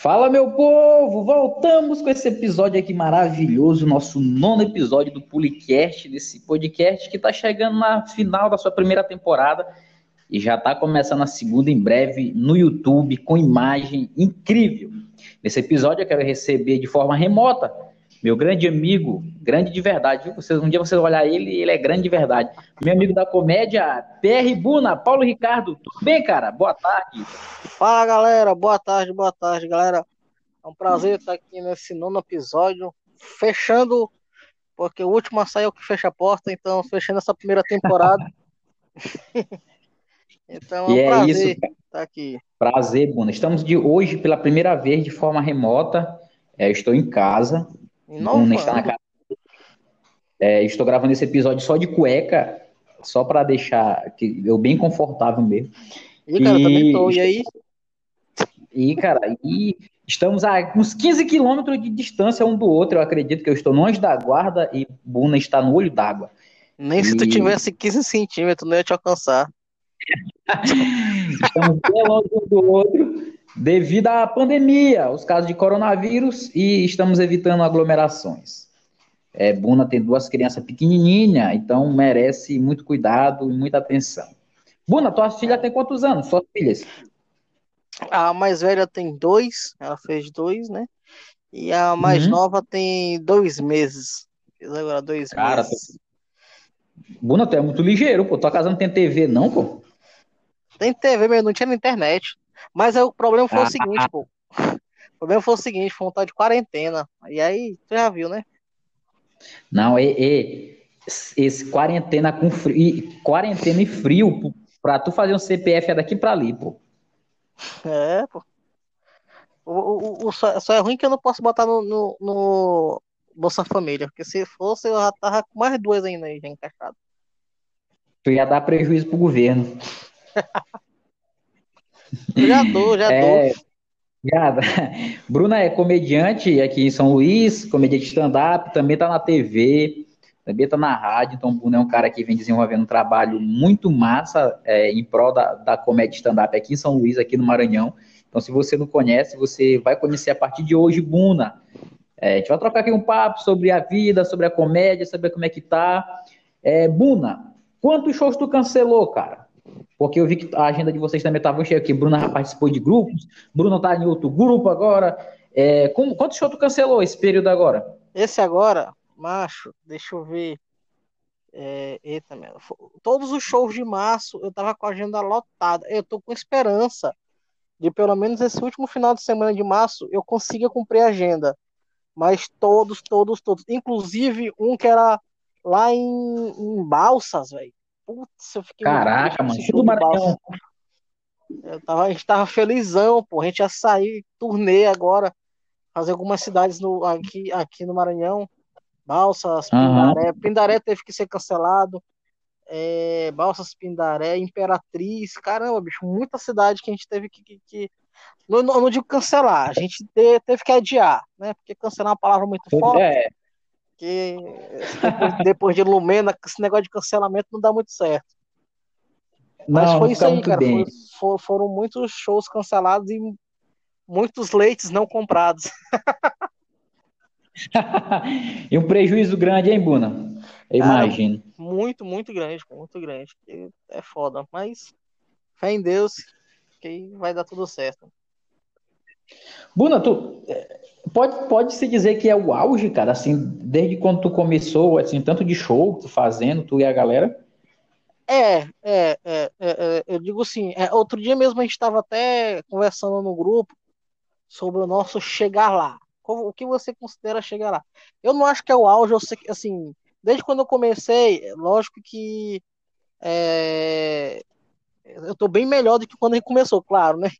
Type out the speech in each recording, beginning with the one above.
Fala, meu povo! Voltamos com esse episódio aqui maravilhoso, nosso nono episódio do Pulicast, desse podcast que está chegando na final da sua primeira temporada e já está começando a segunda em breve no YouTube com imagem incrível. Nesse episódio eu quero receber de forma remota meu grande amigo, grande de verdade, viu? Vocês, um dia vocês olhar ele, ele é grande de verdade. Meu amigo da comédia, PR Buna, Paulo Ricardo. Tudo bem, cara? Boa tarde. Fala, galera. Boa tarde, boa tarde, galera. É um prazer estar aqui nesse nono episódio, fechando, porque o último saiu que fecha a porta, então fechando essa primeira temporada. então é um e é prazer isso, estar aqui. Prazer, Buna. Estamos de hoje pela primeira vez de forma remota. É, estou em casa, Não, está na casa. É, estou gravando esse episódio só de cueca, só para deixar que eu bem confortável mesmo. E, cara, E- também tô. E aí? E, cara, e estamos a uns 15 quilômetros de distância um do outro. Eu acredito que eu estou anjo da guarda e Buna está no olho d'água. Nem se tu E- tivesse 15 centímetros, não ia te alcançar. Estamos bem longe um do outro devido à pandemia, os casos de coronavírus e estamos evitando aglomerações. É, Buna tem duas crianças pequenininhas, então merece muito cuidado e muita atenção. Buna, tua filha tem quantos anos? Suas filhas? A mais velha tem dois, ela fez dois, né? E a mais Uhum. nova tem dois meses. Fez agora dois Cara, meses. Buna, tu é muito ligeiro, pô. Tua casa não tem TV, não, pô? Tem TV, mas não tinha na internet. Mas aí o problema foi Ah. o seguinte, pô. O problema foi o seguinte, foi um tal de quarentena. E aí, tu já viu, né? Não, é, é esse quarentena com frio, e- quarentena e frio, pô, pra tu fazer um CPF é daqui pra ali, pô. É, pô. O, o, o- só, só é ruim que eu não posso botar no, no, no Bolsa Família. Porque se fosse, eu já tava com mais duas ainda aí, já encaixado. Tu ia dar prejuízo pro governo. Já dou, já É, dou. já- Bruna é comediante aqui em São Luís, comediante stand-up, também tá na TV, também tá na rádio, então o Bruna é um cara que vem desenvolvendo um trabalho muito massa é, em prol da, da comédia stand-up aqui em São Luís, aqui no Maranhão. Então, se você não conhece, você vai conhecer a partir de hoje, Buna. É, a gente vai trocar aqui um papo sobre a vida, sobre a comédia, saber como é que tá. É, quantos shows tu cancelou, cara? Porque eu vi que a agenda de vocês também estava cheia aqui. Bruna participou de grupos, Bruno tá em outro grupo agora. É, como- quantos shows tu cancelou esse período agora? Esse agora, macho, deixa eu ver. É, eita. Fo- Todos os shows de março eu tava com a agenda lotada. Eu tô com esperança de pelo menos esse último final de semana de março eu consiga cumprir a agenda. Mas todos, todos, todos. Inclusive um que era lá em, em Balsas, velho. Putz, eu fiquei muito Caraca, mano, Maranhão. Eu tava, a gente tava felizão, pô. A gente ia sair turnê agora, fazer algumas cidades no, aqui, aqui no Maranhão. Balsas. Pindaré. Pindaré teve que ser cancelado. É, Balsas, Pindaré, Imperatriz. Caramba, bicho, muita cidade que a gente teve que. que, que- Não, não, não digo cancelar, a gente te- teve que adiar, né? Porque cancelar é uma palavra muito forte. É, Porque depois, de Lumena, esse negócio de cancelamento não dá muito certo. Mas não, foi isso aí, cara. Foi- for- foram muitos shows cancelados e muitos leites não comprados. e um prejuízo grande, hein, Buna? Eu Ah, imagino. Muito, muito grande, muito grande. É foda. Mas fé em Deus que vai dar tudo certo. Buna, tu pode, pode se dizer que é o auge, cara, assim, desde quando tu começou, assim, tanto de show tu fazendo, tu e a galera? É, é, é, é, é, eu digo assim, é, outro dia mesmo a gente estava até conversando no grupo sobre o nosso chegar lá. O que você considera chegar lá? Eu não acho que é o auge, eu sei assim, desde quando eu comecei, lógico que é, eu tô bem melhor do que quando a gente começou, claro, né?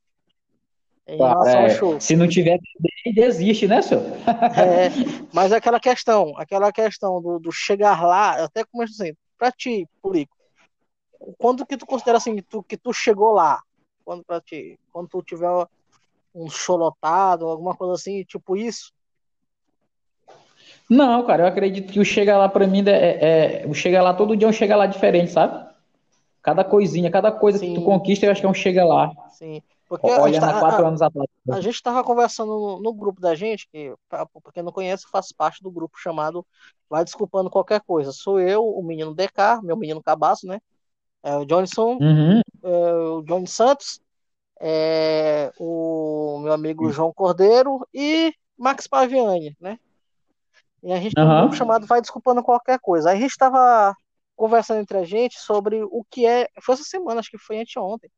Em relação ao É, show. se não tiver, desiste, né, senhor? É, mas aquela questão, aquela questão do, do chegar lá, eu até começo assim, pra ti, Purico, quando que tu considera assim, tu, que tu chegou lá? Quando pra ti? Quando tu tiver um show lotado, alguma coisa assim, tipo isso? Não, cara, eu acredito que o chega lá pra mim é, é- o chega lá todo dia é um chega lá diferente, sabe? Cada coisinha, cada coisa que tu Sim. conquista, eu acho que é um chega lá. Assim, Porque Olhando a, há gente, quatro a, anos atrás. a gente estava conversando no, no, grupo da gente, que para quem não conhece, faz parte do grupo chamado Vai Desculpando Qualquer Coisa. Sou eu, o menino DK, meu menino cabaço, né? É o Johnson, Uhum. é, o Johnny Santos, é, o meu amigo João Cordeiro e Max Paviani, né? E a gente tem um Aham. grupo chamado Vai Desculpando Qualquer Coisa. Aí a gente estava conversando entre a gente sobre o que é. Foi essa semana, acho que foi anteontem.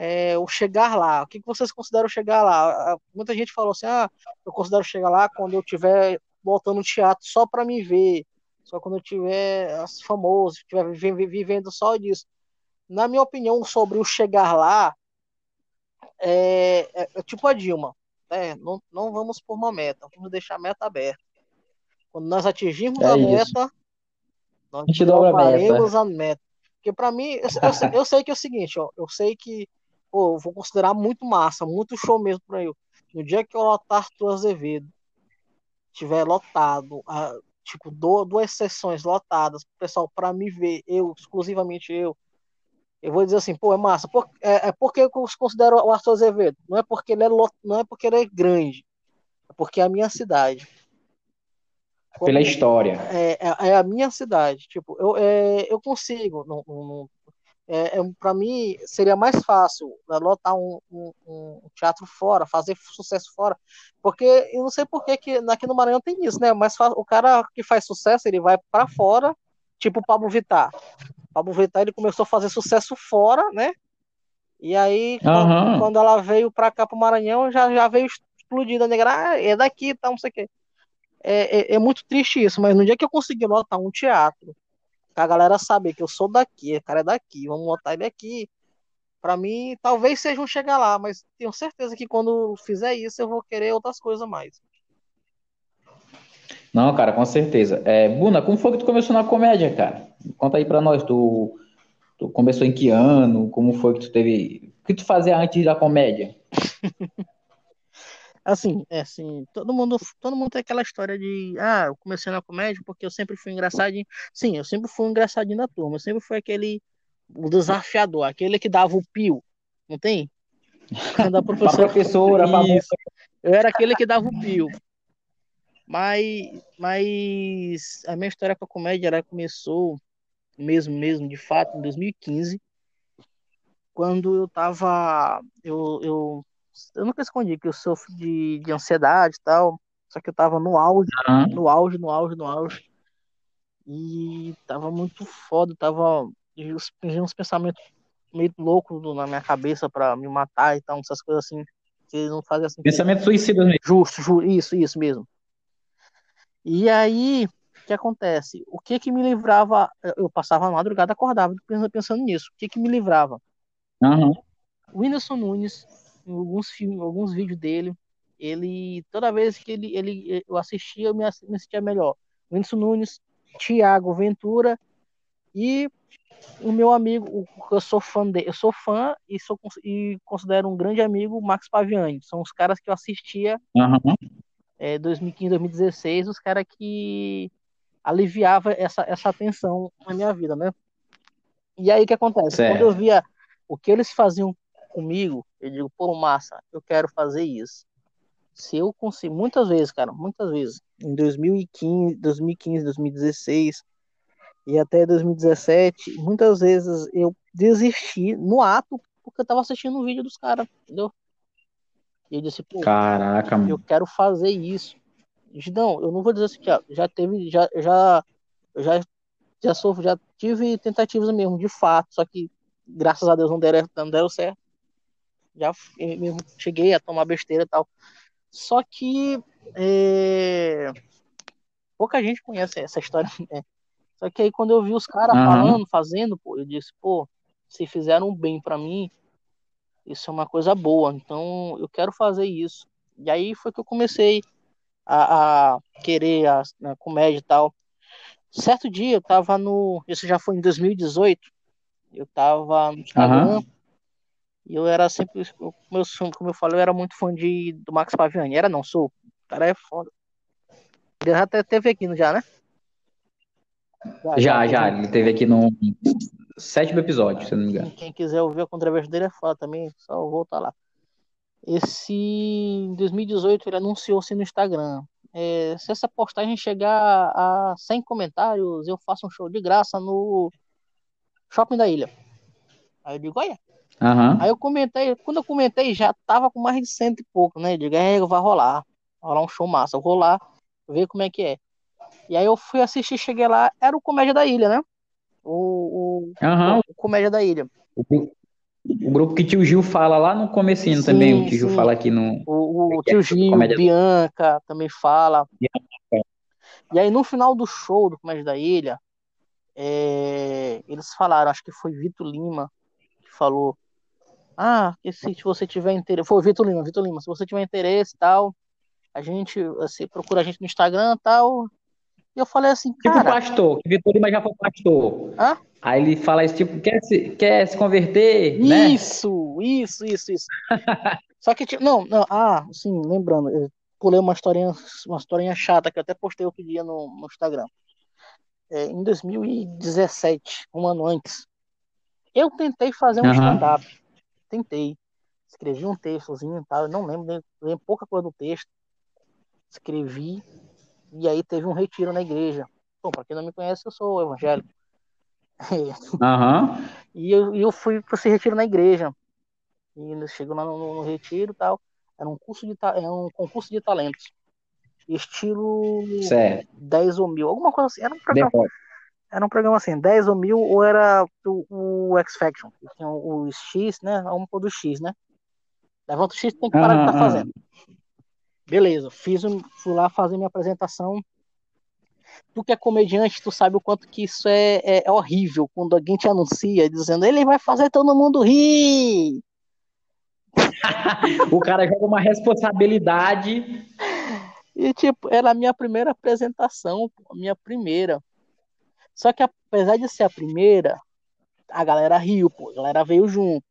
É, o chegar lá. O que, que vocês consideram chegar lá? Muita gente falou assim: ah, eu considero chegar lá quando eu estiver voltando no teatro só para me ver, só quando eu estiver famoso, estiver vivendo só disso. Na minha opinião, sobre o chegar lá, é, é, é tipo a Dilma. Né? Não, não vamos por uma meta, vamos deixar a meta aberta. Quando nós atingirmos É a isso. meta, nós A gente dobra a meta. a meta. Porque para mim, eu, eu, sei- eu sei que é o seguinte, ó, eu sei que pô, eu vou considerar muito massa, muito show mesmo para eu. No dia que eu lotar Arthur Azevedo, tiver lotado, ah, tipo, duas sessões lotadas, pessoal para me ver, eu, exclusivamente eu, eu vou dizer assim, pô, é massa. Por, é, é porque eu considero o Arthur Azevedo. Não é porque ele é, lo- não é porque ele é grande, é porque é a minha cidade. Pela Como- história. é, é, é a minha cidade. Tipo, eu, é, eu consigo. Não, não- é, é, para mim, seria mais fácil né, lotar um, um- um teatro fora, fazer sucesso fora. Porque eu não sei por que que aqui no Maranhão tem isso, né? Mas o cara que faz sucesso, ele vai para fora, tipo o Pablo Vittar. O Pablo Vittar ele começou a fazer sucesso fora, né? E aí, quando, Aham. quando ela veio para cá, pro Maranhão, já, já veio explodida, negra. Ah, é daqui, tá, não sei o quê. É, é, é muito triste isso, mas no dia que eu conseguir lotar um teatro, que a galera saber que eu sou daqui, o cara é daqui, vamos lotar ele aqui. Pra mim, talvez seja um chegar lá, mas tenho certeza que quando fizer isso, eu vou querer outras coisas mais. Não, cara, com certeza. É, Buna, como foi que tu começou na comédia, cara? Conta aí pra nós. Tu, tu começou em que ano? Como foi que tu teve. O que tu fazia antes da comédia? Assim, é assim, todo mundo, todo mundo tem aquela história de, ah, eu comecei na comédia porque eu sempre fui engraçadinho. Sim, eu sempre fui um engraçadinho da turma, eu sempre fui aquele o desafiador, aquele que dava o pio, não tem? A Pra professora professora, pra Isso. Eu era aquele que dava o pio. Mas, mas a minha história com a comédia ela começou mesmo, mesmo, de fato, em 2015, quando eu tava. Eu, eu, eu nunca escondi que eu sofro de, de ansiedade e tal. Só que eu tava no auge, Aham. no auge, no auge, no auge. E tava muito foda, tava. Tinha uns pensamentos meio loucos na minha cabeça pra me matar e tal, essas coisas assim. Que não fazia sentido. Pensamento suicida mesmo. Justo, ju- isso, isso mesmo. E aí, o que acontece? O que que me livrava? Eu passava a madrugada acordava pensando, nisso. O que que me livrava? O Whindersson Nunes, alguns filmes, alguns vídeos dele, ele toda vez que ele, ele eu assistia, eu me, me sentia melhor. Whindersson Nunes, Thiago Ventura e o meu amigo, o que eu sou fã dele, eu sou fã e sou e considero um grande amigo, o Max Paviani. São os caras que eu assistia Aham. é, 2015, 2016, os caras que aliviava essa, essa tensão na minha vida, né? E aí o que acontece? Certo. Quando eu via o que eles faziam comigo, eu digo, pô, massa, eu quero fazer isso. Se eu consigo, muitas vezes, cara, muitas vezes, em 2015, 2015, 2016 e até 2017, muitas vezes eu desisti no ato porque eu tava assistindo um vídeo dos caras, entendeu? E eu disse, pô, Caraca, eu mano. quero fazer isso. Não, eu não vou dizer assim, já, já teve, já, já, já, já sofro, já tive tentativas mesmo, de fato, só que graças a Deus não deram, não deram certo. Já mesmo cheguei a tomar besteira e tal. Só que é, pouca gente conhece essa história. Né? Só que aí quando eu vi os caras Aham. falando, fazendo, pô, eu disse, pô, se fizeram bem pra mim, isso é uma coisa boa. Então eu quero fazer isso. E aí foi que eu comecei a, a querer a, a comédia e tal. Certo dia eu tava no. Isso já foi em 2018. Eu tava no Instagram Aham. E eu era sempre. eu- Como eu, como eu falei, eu era muito fã de, do Max Paviani. Era não, sou. O cara é foda. Ele já até teve aqui, já, né? Já, já. Ele teve aqui no sétimo episódio, se não me engano. Quem quiser ouvir a controversia dele é foda também, só voltar lá. esse em 2018 ele anunciou-se no Instagram. É, se essa postagem chegar a 100 comentários, eu faço um show de graça no Shopping da Ilha. Aí eu digo, olha. Aham. Aí eu comentei, quando eu comentei, já tava com mais de cento e pouco, né? Eu digo, é, vai rolar. Vai rolar um show massa. Eu vou lá, ver como é que é. E aí eu fui assistir, cheguei lá, era o Comédia da Ilha, né? O, o, Aham. o Comédia da Ilha. O, o grupo que tio Gil fala lá no comecinho Sim, também, o tio Gil fala aqui no. O, o tio Gil, Comédia- Bianca também fala. Bianca. E aí no final do show do Comédia da Ilha, é, eles falaram, acho que foi Vitor Lima que falou, ah, que se você tiver interesse, foi o Vitor Lima, Vitor Lima, se você tiver interesse e tal, a gente, você procura a gente no Instagram e tal. E eu falei assim, Tipo cara, pastor, que Vitor Lima já foi pastor. hã? Aí ele fala esse tipo, quer se, quer se converter, né? Isso, isso, isso, isso. Só que, tipo, não, não, ah, sim, lembrando, eu pulei uma historinha, uma historinha chata que eu até postei outro dia no, no Instagram. É, em 2017, um ano antes, eu tentei fazer um Aham. stand-up. Tentei. Escrevi um textozinho e tal, eu não lembro, lembro pouca coisa do texto. Escrevi, e aí teve um retiro na igreja. Bom, pra quem não me conhece, eu sou evangélico. Aham. E eu, e eu fui para esse retiro na igreja. E chegam lá no, no retiro e tal. Era um curso de era um concurso de talentos. Estilo Certo. 10 ou mil, alguma coisa assim. Era um programa, Depois. Era um programa assim, 10 ou mil, ou era o, o X Faction. que Tinha o, o X, né? Vamos pôr do X, né? Levanta o X, tem que parar de Aham, estar aham. fazendo. Beleza, fiz, um- fui lá fazer minha apresentação. Tu que é comediante, tu sabe o quanto que isso é, é, é horrível quando alguém te anuncia dizendo ele vai fazer todo mundo rir. O cara joga uma responsabilidade. E, tipo, era a minha primeira apresentação, a minha primeira. Só que apesar de ser a primeira, a galera riu, pô, a galera veio junto.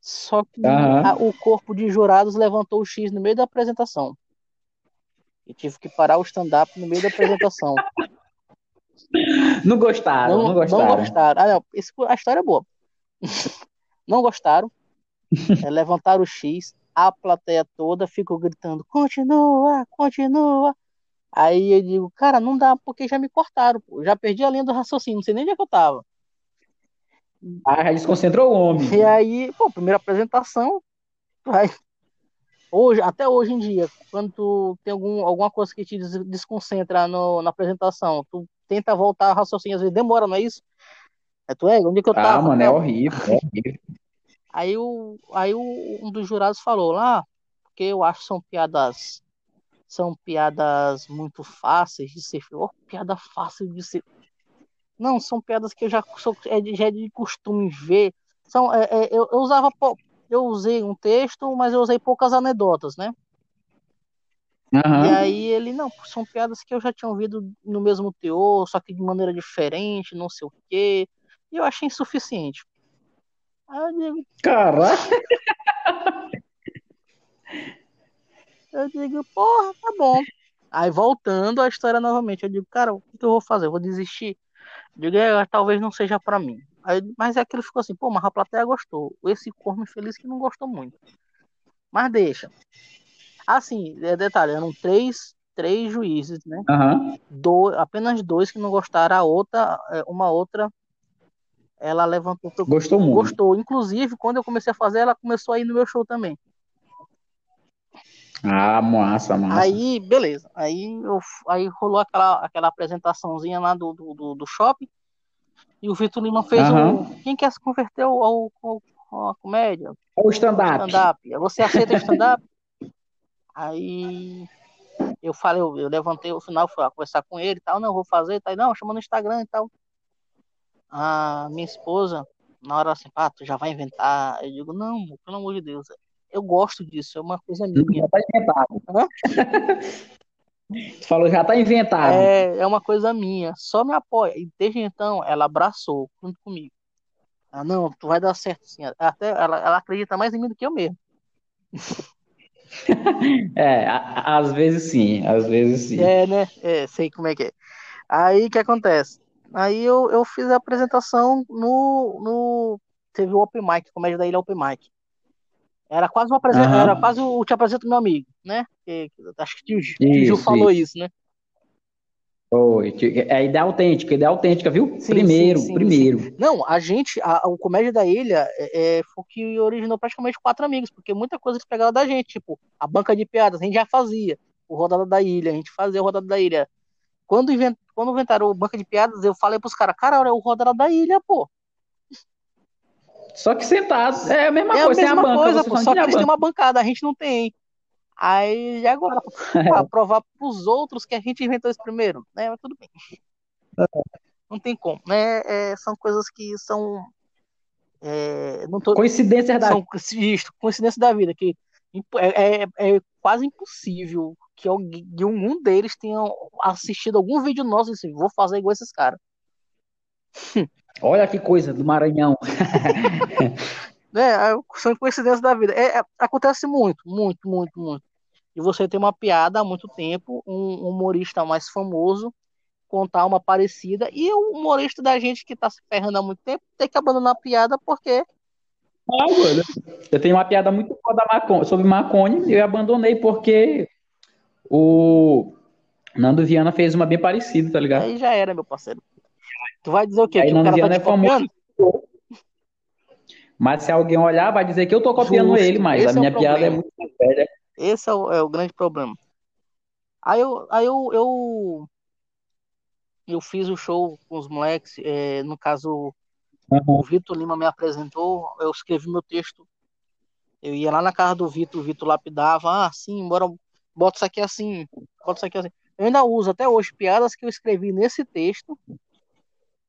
Só que Aham. a- o corpo de jurados levantou o X no meio da apresentação. E tive que parar o stand-up no meio da apresentação. Não gostaram, não, Não, gostaram. não gostaram. Ah, não, esse- a história é boa. Não gostaram. É, levantaram o X, a plateia toda ficou gritando: continua, continua. Aí eu digo, cara, não dá, porque já me cortaram, pô. Já perdi a linha do raciocínio, não sei nem onde é que eu tava. Ah, já desconcentrou o homem. E aí, pô, primeira apresentação, vai. Hoje, até hoje em dia, quando tu tem algum, alguma coisa que te des- desconcentra no, na apresentação, tu tenta voltar ao raciocínio, às vezes demora, não é isso? É tu é? Onde é que eu Ah, tava? mano, é horrível, é horrível. Aí, o, aí o, um dos jurados falou lá, porque eu acho que são piadas são piadas muito fáceis de ser. Oh, piada fácil de ser. Não, são piadas que eu já sou é de, já é de costume ver. São, é, é, eu, eu usava eu usei um texto, mas eu usei poucas anedotas, né? Aham. E aí ele, não, são piadas que eu já tinha ouvido no mesmo teor, só que de maneira diferente, não sei o quê. E eu achei insuficiente. Aí eu digo, Caraca. Eu digo, porra, tá bom. Aí voltando à história novamente, eu digo, cara, o que que eu vou fazer? Eu vou desistir? Eu digo, é, talvez não seja pra mim. Aí, mas é aquilo ficou assim, pô, mas a plateia gostou. Esse corno infeliz que não gostou muito. Mas deixa. Assim, é detalhe, eram três, três juízes, né? Aham. Do, apenas dois que não gostaram, a outra, é, uma outra, ela levantou. Gostou muito. Gostou. Inclusive, quando eu comecei a fazer, ela começou a ir no meu show também. Ah, massa, massa. Aí, beleza. Aí, eu, aí rolou aquela, aquela apresentaçãozinha lá do, do, do, shopping. E o Vitor Lima fez Aham. o. Quem quer se converter ao, ao, ao- à comédia? O stand-up. Stand-up. Você aceita stand-up? Aí eu falei, eu, eu levantei o final, fui lá conversar com ele e tal. Não, eu vou fazer. Tá, não, chama no Instagram e tal. A minha esposa, na hora assim, ah, tu já vai inventar. Eu digo, não, pelo amor de Deus. Eu gosto disso, é uma coisa minha. Já tá inventado. Tu falou, já tá inventado. É, é uma coisa minha, só me apoia. E desde então, ela abraçou junto comigo. Ah, não, tu vai dar certo sim. Até ela, ela acredita mais em mim do que eu mesmo. É, a- às vezes sim, às vezes sim. É, né? É, sei como é que é. Aí o que acontece? Aí eu, eu fiz a apresentação no, no. Teve o Open Mic, Comédia da Ilha Open Mic. Era quase, uma apresen... Aham. era quase o Te Apresento Meu Amigo, né? Que- acho que o Tio Isso, falou isso, né? Foi. É ideia autêntica, ideia autêntica, viu? Sim, primeiro, sim, sim, primeiro. Não, a gente, a, o Comédia da Ilha é, é, foi o que originou praticamente quatro amigos, porque muita coisa eles pegaram da gente, tipo, a banca de piadas, a gente já fazia o Rodada da Ilha, a gente fazia o Rodada da Ilha. Quando, invent, quando inventaram o banca de piadas, eu falei pros caras, cara, olha, é o Rodada da Ilha, pô. Só que sentado, é a mesma É a coisa, a mesma banca, coisa, você pô, só que eles têm banca. uma bancada, a gente não tem. Aí, e agora, pra provar pros outros que a gente inventou isso primeiro, né? Mas tudo bem. Não tem como, né? É, são coisas que são. é, não tô, Coincidência da são isso, coincidência da vida, que é, é- é quase impossível que alguém, que um deles tenha assistido algum vídeo nosso e assim, vou fazer igual esses caras. Olha que coisa do Maranhão. É, são coincidências da vida. É, é, acontece muito, muito, muito, muito. E você tem uma piada há muito tempo, um humorista mais famoso contar uma parecida, e o humorista da gente que tá se ferrando há muito tempo tem que abandonar a piada porque Ah, mano. Eu tenho uma piada muito boa da maconha, sobre maconha e eu abandonei porque o Nando Viana fez uma bem parecida, tá ligado? aí já era, meu parceiro. Tu vai dizer o quê? Aí Que o cara tá é famoso. copiando? Mas se alguém olhar, vai dizer que eu tô copiando Justo, ele, mas esse a é minha piada é muito mais velha. Esse é o, é o grande problema. Aí eu, aí eu, eu, eu fiz o show com os moleques, é, no caso, o Vitor Lima me apresentou, eu escrevi meu texto. Eu ia lá na casa do Vitor, o Vitor lapidava, ah, sim, bora, bota isso aqui assim, bota isso aqui assim. Eu ainda uso até hoje piadas que eu escrevi nesse texto.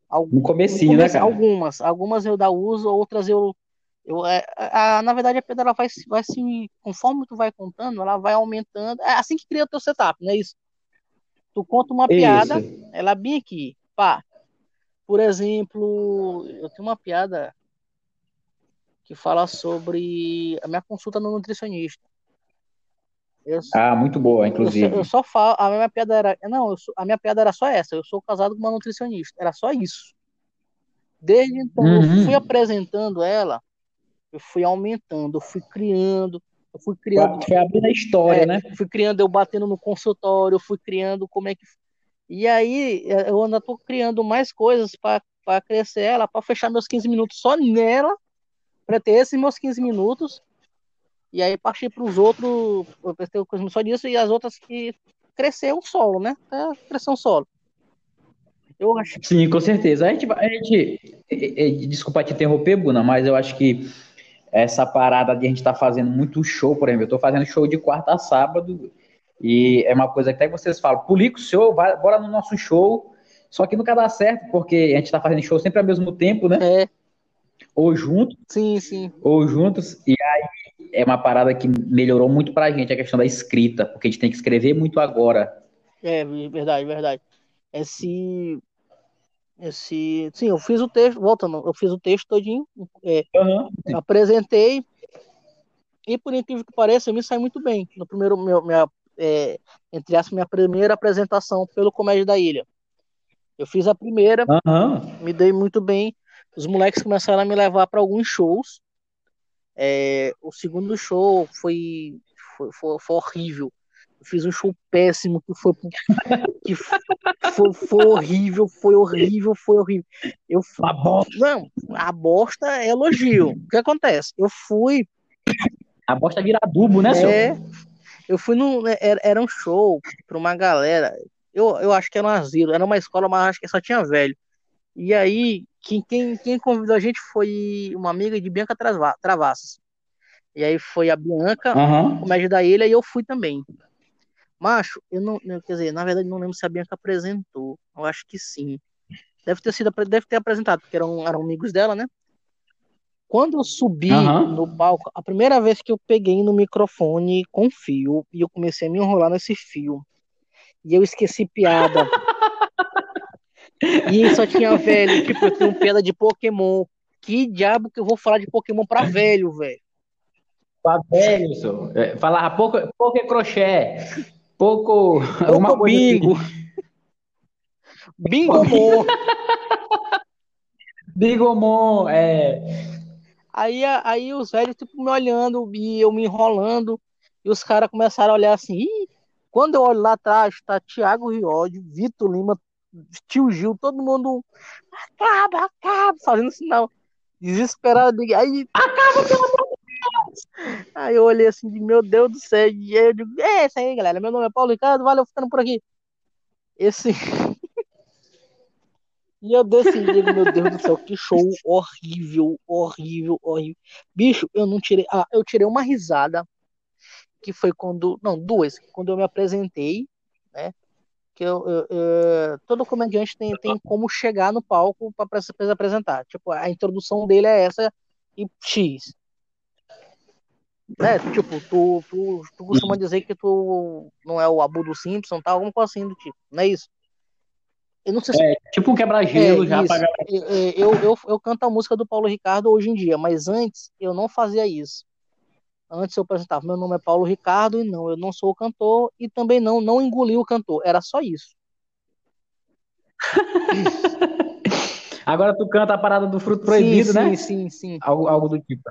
Algum- No comecinho, né, cara? Algumas, algumas eu ainda uso, outras eu, eu é, a, na verdade a piada ela vai, se- vai se, conforme tu vai contando, ela vai aumentando. É assim que cria o teu setup, não é isso? Tu conta uma piada, Isso. ela bem aqui, pá. Por exemplo, eu tenho uma piada que fala sobre a minha consulta no nutricionista. Eu, Ah, muito boa, eu, inclusive. eu só falo, a minha piada era, não, eu sou- a minha piada era só essa, eu sou casado com uma nutricionista, era só isso. Desde então, eu Uhum. fui apresentando ela, eu fui aumentando, eu fui criando, eu fui criando, Foi abrindo a história, é, né? fui criando eu batendo no consultório, eu fui criando como é que. E aí, é, eu ainda tô criando mais coisas para crescer ela, para fechar meus 15 minutos só nela, para ter esses meus 15 minutos, e aí partir para os outros, eu ter coisa só disso, e as outras que crescer um solo, né? É, crescer um solo. Eu acho Sim, com certeza. A gente, vai- a gente, desculpa te interromper, Buna, mas eu acho que essa parada de a gente estar fazendo muito show, por exemplo, eu tô fazendo show de quarta a sábado e é uma coisa que até vocês falam, publica o show, vai, bora no nosso show, só que nunca dá certo, porque a gente tá fazendo show sempre ao mesmo tempo, né? É, Ou juntos, sim, sim. ou juntos, e aí é uma parada que melhorou muito pra gente a questão da escrita, porque a gente tem que escrever muito agora. É, verdade, verdade. Esse. Esse. Sim, eu fiz o texto, voltando, eu fiz o texto todinho, é, apresentei, e por incrível que pareça, eu me saí muito bem. No primeiro, meu, minha, é, entre aspas, minha primeira apresentação pelo Comédia da Ilha. Eu fiz a primeira, Aham. me dei muito bem. Os moleques começaram a me levar para alguns shows. É, o segundo show foi, foi, foi, foi horrível. Eu fiz um show péssimo que foi que foi, foi horrível, foi horrível, foi horrível. Eu fui, Uma bosta. não, a bosta é elogio. O que acontece? Eu fui A bosta vira adubo, né, senhor? é, eu fui num era, era um show para uma galera. Eu, eu acho que era um asilo, era uma escola, mas acho que só tinha velho. E aí, quem, quem, quem convidou a gente foi uma amiga de Bianca Trava- Travassos. E aí foi a Bianca, Aham. comédia da ilha, e eu fui também. Macho, eu não, quer dizer, na verdade não lembro se a Bianca apresentou. Eu acho que sim. Deve ter sido, deve ter apresentado, porque eram, eram amigos dela, né? Quando eu subi Aham. no palco, a primeira vez que eu peguei no microfone com fio e eu comecei a me enrolar nesse fio. E eu esqueci piada. E só tinha velho, tipo, eu tenho piada de Pokémon. Que diabo que eu vou falar de Pokémon pra velho, velho? Pra velho, senhor. É, Falava pouco, pouco é crochê. Pouco. Pouco assim. bingo. Bingomon. Bigomon, é. Aí, aí os velhos, tipo, me olhando e eu me enrolando. E os caras começaram a olhar assim. Ih! Quando eu olho lá atrás, tá Thiago Riode, Vitor Lima, Tio Gil, todo mundo. Acaba, acaba, fazendo sinal. Desesperado. Aí, acaba, pelo amor de Deus! Aí eu olhei assim, meu Deus do céu. E aí eu digo, é isso aí, galera. Meu nome é Paulo Ricardo, valeu ficando por aqui. Esse. E eu decidi, meu Deus do céu, que show horrível, horrível, horrível. Bicho, eu não tirei. Ah, eu tirei uma risada, que foi quando. Não, duas, quando eu me apresentei, né? Que eu, eu, eu todo comediante tem, tem como chegar no palco para se apresentar. Tipo, a introdução dele é essa e X. Né? Tipo, tu, tu, tu costuma dizer que tu não é o Abu do Simpson, tá? Alguma coisa assim do tipo, não é isso? Eu não sei se... É, tipo um quebra-gelo é, já. Pra... Eu, eu, eu canto a música do Paulo Ricardo hoje em dia, mas antes eu não fazia isso. Antes eu apresentava, meu nome é Paulo Ricardo, e não, eu não sou o cantor, e também não, não engoli o cantor, era só isso. Agora tu canta a parada do fruto proibido, sim, né? Sim, sim, sim. Algo, algo do tipo.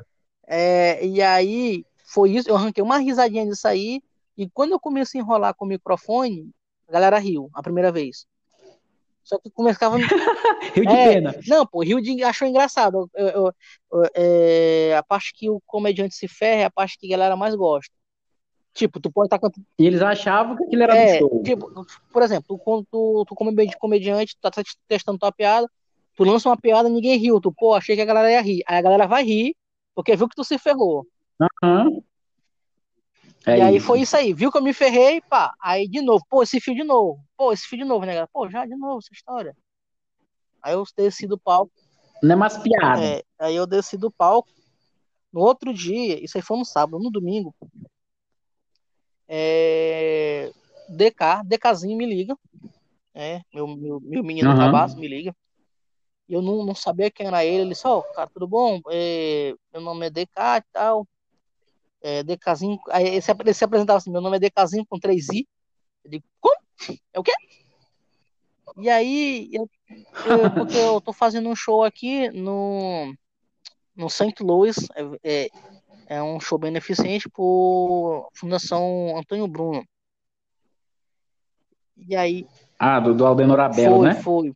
É, e aí, foi isso, eu arranquei uma risadinha disso aí, e quando eu comecei a enrolar com o microfone, a galera riu, a primeira vez. Só que começava. Rio de é, pena. Não, pô, Rio de achou engraçado. Eu, eu, eu, é, a parte que o comediante se ferra é a parte que a galera mais gosta. Tipo, tu pode estar tá cantando. E eles achavam que aquilo era é, show. Tipo, por exemplo, quando tu, tu come bem de comediante, tu tá testando tua piada, tu lança uma piada ninguém riu. Tu, pô, achei que a galera ia rir. Aí a galera vai rir, porque viu que tu se ferrou. Uhum. É e aí foi isso aí, viu que eu me ferrei, pá. Aí de novo, pô, esse fio de novo. Pô, esse fio de novo, né, galera? Pô, já de novo essa história. Aí eu desci do palco. Não é mais piada. É, aí eu desci do palco. No outro dia, isso aí foi no sábado, no domingo. É, DK, DKzinho me liga. É, meu, meu, meu menino uhum. cabaço me liga. E eu não, não sabia quem era ele. Ele disse, ó, oh, cara, tudo bom? É, meu nome é DK e tal é, Decazinho, aí ele se, ele se apresentava assim, meu nome é Decazinho com 3i. Eu digo, como? É o quê? E aí, eu, eu, porque eu tô fazendo um show aqui no, no St. Louis, é, é, é um show beneficente por Fundação Antônio Bruno. E aí. Ah, do, do Aldenor Abel, foi, né? Foi,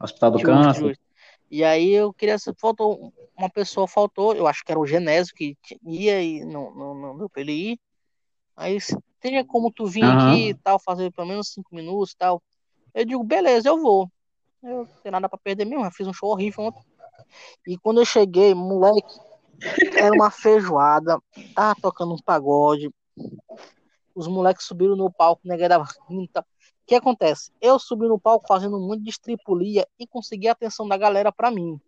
Hospital do Câncer. E aí eu queria. Faltou uma pessoa faltou, eu acho que era o Genésio que ia e não, não, não deu pra ele ir. Aí teria como tu vir uhum. aqui e tal, fazer pelo menos cinco minutos e tal. Eu digo, beleza, eu vou. Eu não tenho nada pra perder mesmo, eu fiz um show horrível ontem. E quando eu cheguei, moleque, era uma feijoada, tava tocando um pagode. Os moleques subiram no palco, né, dava O que acontece? Eu subi no palco fazendo muito de estripulia e consegui a atenção da galera pra mim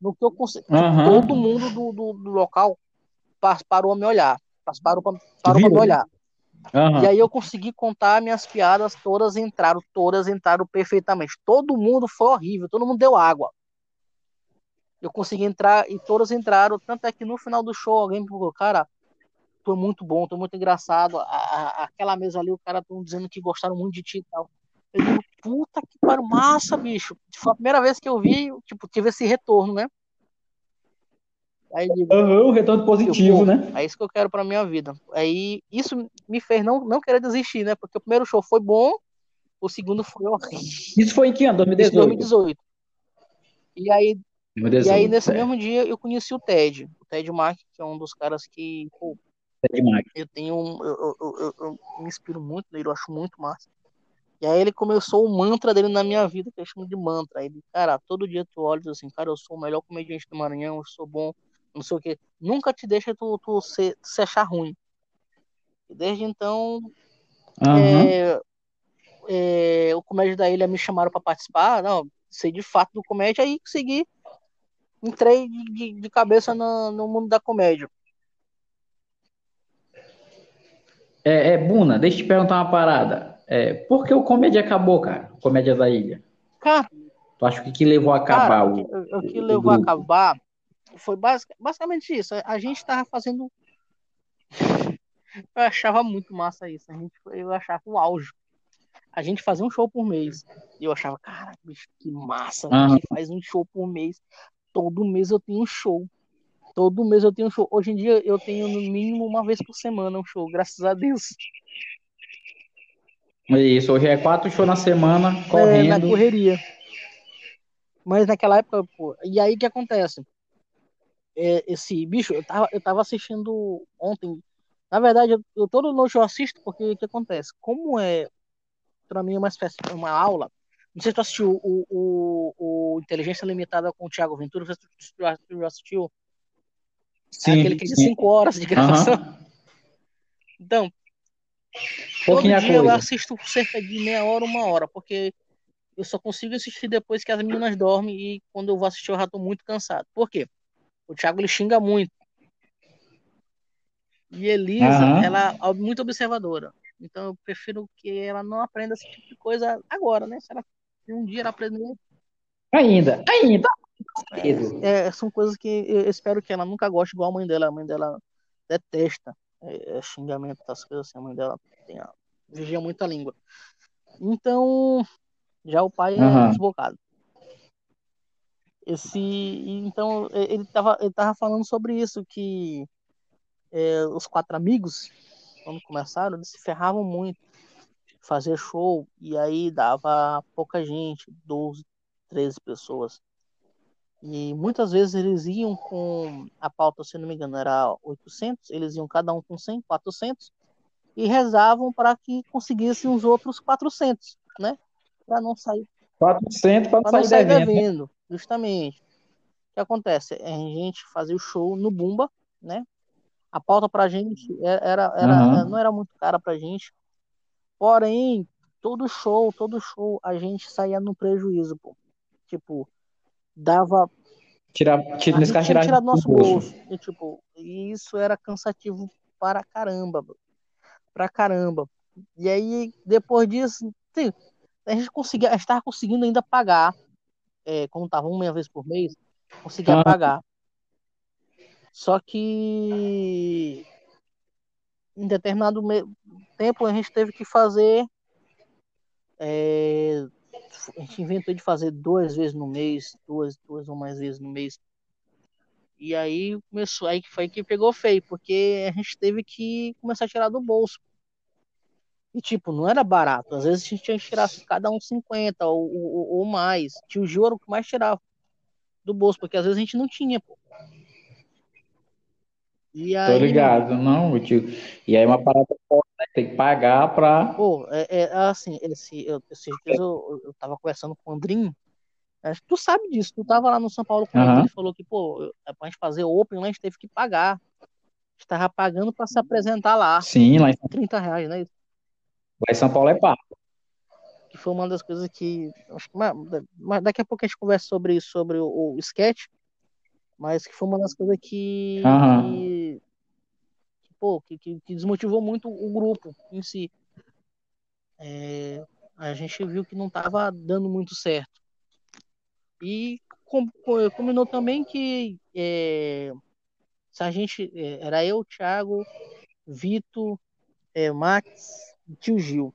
no que eu consegui. Uhum. Todo mundo do, do, do, local parou a me olhar. Parou para parou me olhar. Uhum. E aí eu consegui contar minhas piadas, todas entraram, todas entraram perfeitamente. Todo mundo foi horrível, todo mundo deu água. Eu consegui entrar e todas entraram, tanto é que no final do show alguém me falou, cara, tu é muito bom, tu é muito engraçado. A, a, aquela mesa ali, o cara estão dizendo que gostaram muito de ti e tal. Eu digo, puta que pariu, massa, bicho. Foi a primeira vez que eu vi, tipo, tive esse retorno, né? Aí digo, uhum, um retorno positivo, né? É isso que eu quero pra minha vida. Aí isso me fez não, não querer desistir, né? Porque o primeiro show foi bom, o segundo foi horrível. Isso foi em que ano? 2018? 2018. E aí, 2018, e aí nesse é. mesmo dia eu conheci o Ted, o Ted Mack, que é um dos caras que pô. Eu tenho um, eu, eu, eu, eu, me inspiro muito nele, eu acho muito massa. E aí ele começou o mantra dele na minha vida, que eu chamo de mantra. Ele, cara, todo dia tu olha assim, cara, eu sou o melhor comediante do Maranhão, eu sou bom, não sei o que. Nunca te deixa tu, tu se, se achar ruim. E desde então, uhum. é, é, o Comédia da Ilha me chamaram para participar, não, sei de fato do comédia, aí consegui, entrei de, de, de cabeça no, no mundo da comédia. É, é, Buna, deixa eu te perguntar uma parada. É, por que o comédia acabou, cara? Comédia da ilha. Cara. Tu acha que que levou a acabar cara, o, o, o que levou a acabar foi basic, basicamente isso. A gente tava fazendo. Eu achava muito massa isso. A gente, eu achava o auge. A gente fazia um show por mês. E eu achava, cara, bicho, que massa. Uhum. A gente faz um show por mês. todo mês eu tenho um show. Todo mês eu tenho um show. Hoje em dia eu tenho no mínimo uma vez por semana um show, graças a Deus. Isso, hoje é quatro shows na semana, correndo. É, na correria. Mas naquela época, pô, e aí que acontece? É, esse bicho, eu tava, eu tava assistindo ontem. Na verdade, eu, eu todo noite eu assisto porque o que acontece? Como é, pra mim, é uma espécie de uma aula. Não sei se tu assistiu o, o, o Inteligência Limitada com o Thiago Ventura, você tu assistiu? Sim, é aquele que é de 5 horas de gravação. Uhum. Então, Pouquinha Todo dia coisa. eu assisto cerca de meia hora, uma hora, porque eu só consigo assistir depois que as meninas dormem e quando eu vou assistir eu já tô muito cansado. Por quê? O Thiago ele xinga muito. E Elisa, uhum. ela é muito observadora. Então eu prefiro que ela não aprenda esse tipo de coisa agora, né? Se, ela, se um dia ela aprender. Ainda, ainda. É, é, são coisas que eu espero que ela nunca goste igual a mãe dela. A mãe dela detesta é, é xingamento, essas coisas assim. A mãe dela tem a, vigia muito a língua. Então, já o pai é uhum. desbocado. Esse, então, ele tava, ele tava falando sobre isso, que é, os quatro amigos, quando começaram, eles se ferravam muito. Fazer show, e aí dava pouca gente, 12, 13 pessoas. E muitas vezes eles iam com a pauta, se não me engano, era 800, eles iam cada um com 100, 400, e rezavam para que conseguissem os outros 400, né? Para não sair 400 para não sair, devendo, devendo, justamente. O que acontece? A gente fazia o show no Bumba, né? A pauta para a gente era, era, uhum. não era muito cara para a gente. Porém, todo show, todo show, a gente saía no prejuízo, pô. Tipo, dava. Tirar, tira, nesse caso, tirar, tirar do nosso bolso. bolso. E, tipo, isso era cansativo para caramba, para caramba. E aí, depois disso, a gente conseguia, a gente estava conseguindo ainda pagar, é, como estava uma vez por mês, conseguia ah. pagar. Só que em determinado tempo a gente teve que fazer é, a gente inventou de fazer duas vezes no mês, duas, duas ou mais vezes no mês. E aí começou, aí foi que pegou feio, porque a gente teve que começar a tirar do bolso. E tipo, não era barato. Às vezes a gente tinha que tirar cada um 50 ou, ou, ou mais. Era o que mais tirava do bolso, porque às vezes a gente não tinha, pô. E aí, Tô ligado, não, tio. E aí uma parada? Tem que pagar pra. Pô, é, é assim, esse, eu, esses dias eu, eu tava conversando com o Andrinho. Acho que tu sabe disso, tu tava lá no São Paulo com uhum. ele, falou que, pô, é pra gente fazer Open, lá a gente teve que pagar. A gente tava pagando pra se apresentar lá. Sim, lá em 30 reais, né? Lá em São Paulo é pago. Que foi uma das coisas que. Acho que mas, daqui a pouco a gente conversa sobre isso, sobre o, o sketch mas que foi uma das coisas que, uhum. que, pô, que, que, desmotivou muito o grupo em si. É, a gente viu que não estava dando muito certo. E com, combinou também que é, se a gente. É, era eu, Thiago, Vitor, é, Max e tio Gil.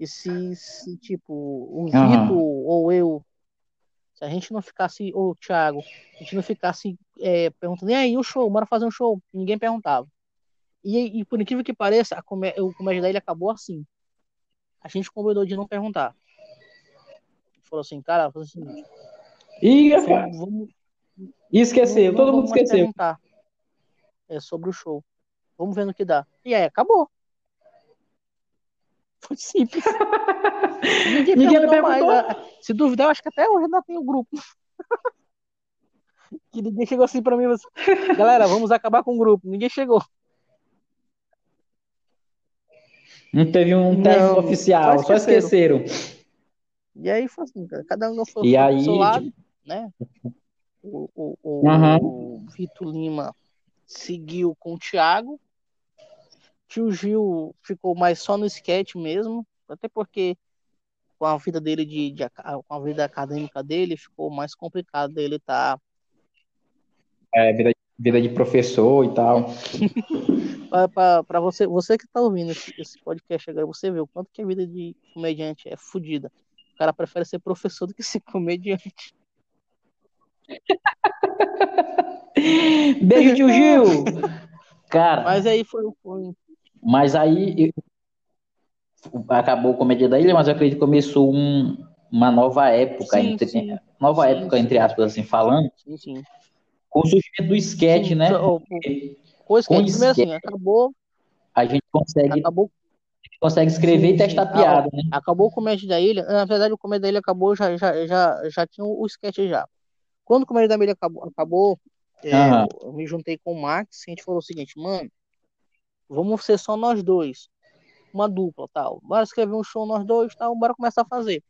E se, se tipo, o uhum. Vitor ou eu se a gente não ficasse, ou o Thiago, a gente não ficasse é, perguntando, e aí, o show, bora fazer um show? Ninguém perguntava. E, e por incrível que pareça, comé o comédia dele acabou assim. A gente combinou de não perguntar. Falou assim, cara, vamos o seguinte. Ih, vamos, vamos, e esqueceu, todo mundo esqueceu. Perguntar, é, sobre o show. Vamos ver no que dá. E aí, acabou. Foi simples. Ninguém, Ninguém perguntou, perguntou mais. Se duvidar, eu acho que até hoje ainda tem o um grupo. que ninguém chegou assim pra mim. Mas... Galera, vamos acabar com o grupo. Ninguém chegou. Não teve um teste oficial, só esqueceram. E aí foi assim, cada um foi, e aí, seu lado, né? O, o, o, uhum. o Vitor Lima seguiu com o Thiago. Tio Gil ficou mais só no sketch mesmo, até porque com a vida dele de, de, com a vida acadêmica dele ficou mais complicado dele estar tá... é, vida, vida de professor e tal para você você que está ouvindo esse, esse, podcast agora você vê o quanto que a vida de comediante é fodida o cara prefere ser professor do que ser comediante Beijo, tio Gil! Cara. Mas aí foi. foi... Mas aí acabou o Comédia da Ilha, mas eu acredito que começou um, uma nova época, sim, entre, sim. nova sim, época, entre aspas, assim, falando. Sim, sim. Com o surgimento do sketch, né? O, com o sketch, assim, acabou. A gente consegue. Acabou consegue escrever sim, e testar piada, né? Acabou o Comédia da Ilha. Na verdade, o Comédia da Ilha acabou, já, já, já, já tinha o sketch já. Quando o Comédia da Ilha acabou, acabou é, uhum. eu me juntei com o Max e a gente falou o seguinte, mano, vamos ser só nós dois. Uma dupla, tal. Bora escrever um show nós dois, tal, bora começar a fazer.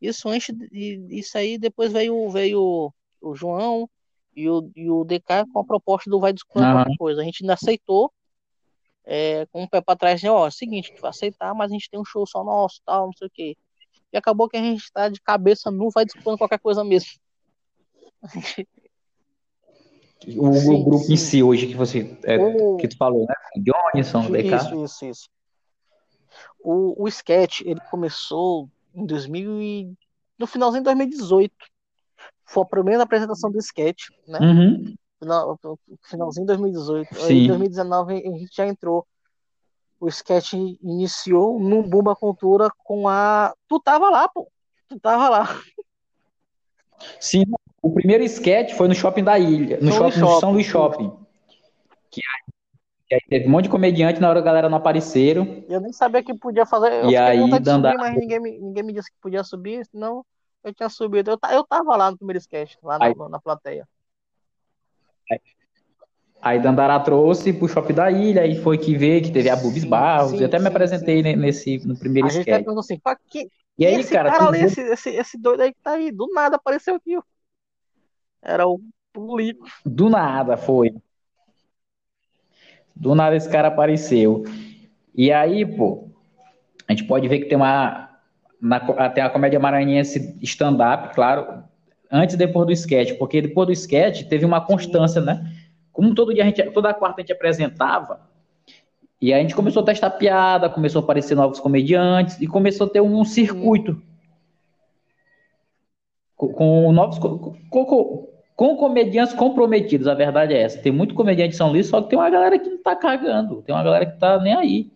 Isso antes, isso aí depois veio, veio o João e o, e o DK com a proposta do vai discutir uhum. qualquer coisa. A gente ainda aceitou, é, com o um pé para trás, né, ó, é o seguinte, a gente vai aceitar, mas a gente tem um show só nosso, tal, não sei o quê. E acabou que a gente está de cabeça nu, vai disputando qualquer coisa mesmo. O, sim, o grupo sim. em si hoje que você é, o... que tu falou, né? Johnson, DK. Isso, isso, isso. O, o sketch, ele começou em 2000 e... no finalzinho de 2018. Foi a primeira apresentação do sketch, né? Uhum. No, finalzinho de 2018. Sim. Aí, em 2019 a gente já entrou. O sketch iniciou no Bumba Cultura com a. Tu tava lá, pô. Tu tava lá. Sim, o primeiro sketch foi no shopping da ilha, no, shopping, shopping, no São Luís Shopping. Que aí, que aí, teve um monte de comediante, na hora a galera não apareceram. Eu nem sabia que podia fazer. Eu e aí, Dandara... subir, mas ninguém, ninguém me disse que podia subir, senão eu tinha subido. Eu, eu tava lá no primeiro sketch, lá aí, na, na plateia. Aí, aí Dandara trouxe pro shopping da ilha, aí foi que veio, que teve a Bubis Barros. Sim, eu até sim, me apresentei sim. nesse no primeiro a sketch. Gente assim, que, e aí, esse cara, cara ali, esse, esse, esse doido aí que tá aí, do nada apareceu aqui, ó. Era o político. Do nada foi. Do nada esse cara apareceu. E aí, pô, a gente pode ver que tem uma. Na, tem a comédia maranhense stand-up, claro, antes e depois do sketch, porque depois do sketch teve uma constância, né? Como todo dia a gente, toda quarta a gente apresentava, e a gente começou a testar piada, começou a aparecer novos comediantes e começou a ter um circuito com, com novos com, com, com comediantes comprometidos, a verdade é essa. Tem muito comediante de São Luís, só que tem uma galera que não tá cagando, tem uma galera que tá nem aí.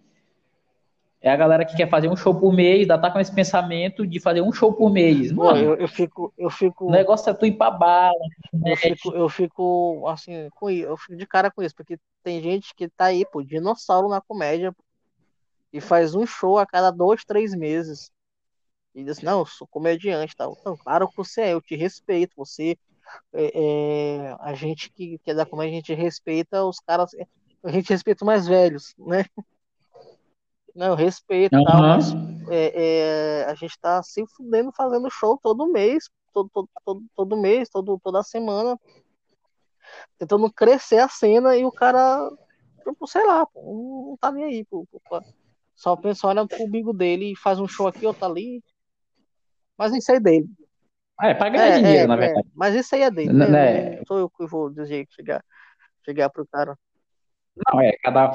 É a galera que quer fazer um show por mês, ainda tá com esse pensamento de fazer um show por mês. Mano, eu, eu fico, eu fico. O negócio é tu ir pra bala. Eu fico, eu fico assim, com eu fico de cara com isso, porque tem gente que tá aí, pô, dinossauro na comédia, e faz um show a cada dois, três meses. E diz assim, não, eu sou comediante, tal. Então, claro que você é, eu te respeito, você é, é, a gente que, que é da comédia, a gente respeita os caras, a gente respeita os mais velhos, né? Não, eu respeito, uhum. tal, mas é, é, a gente tá se fudendo fazendo show todo mês, todo, todo, todo, todo mês, todo, toda semana, tentando crescer a cena e o cara, tipo, sei lá, pô, não tá nem aí, pô, pô, só pensa, olha pro bigo dele e faz um show aqui, outro ali, mas isso aí dele. Ah, é pra ganhar é, dinheiro, é, na verdade. É. Mas isso aí é dele, né? né? Não sou eu que vou dizer que chegar, chegar pro cara. Não, é, cada,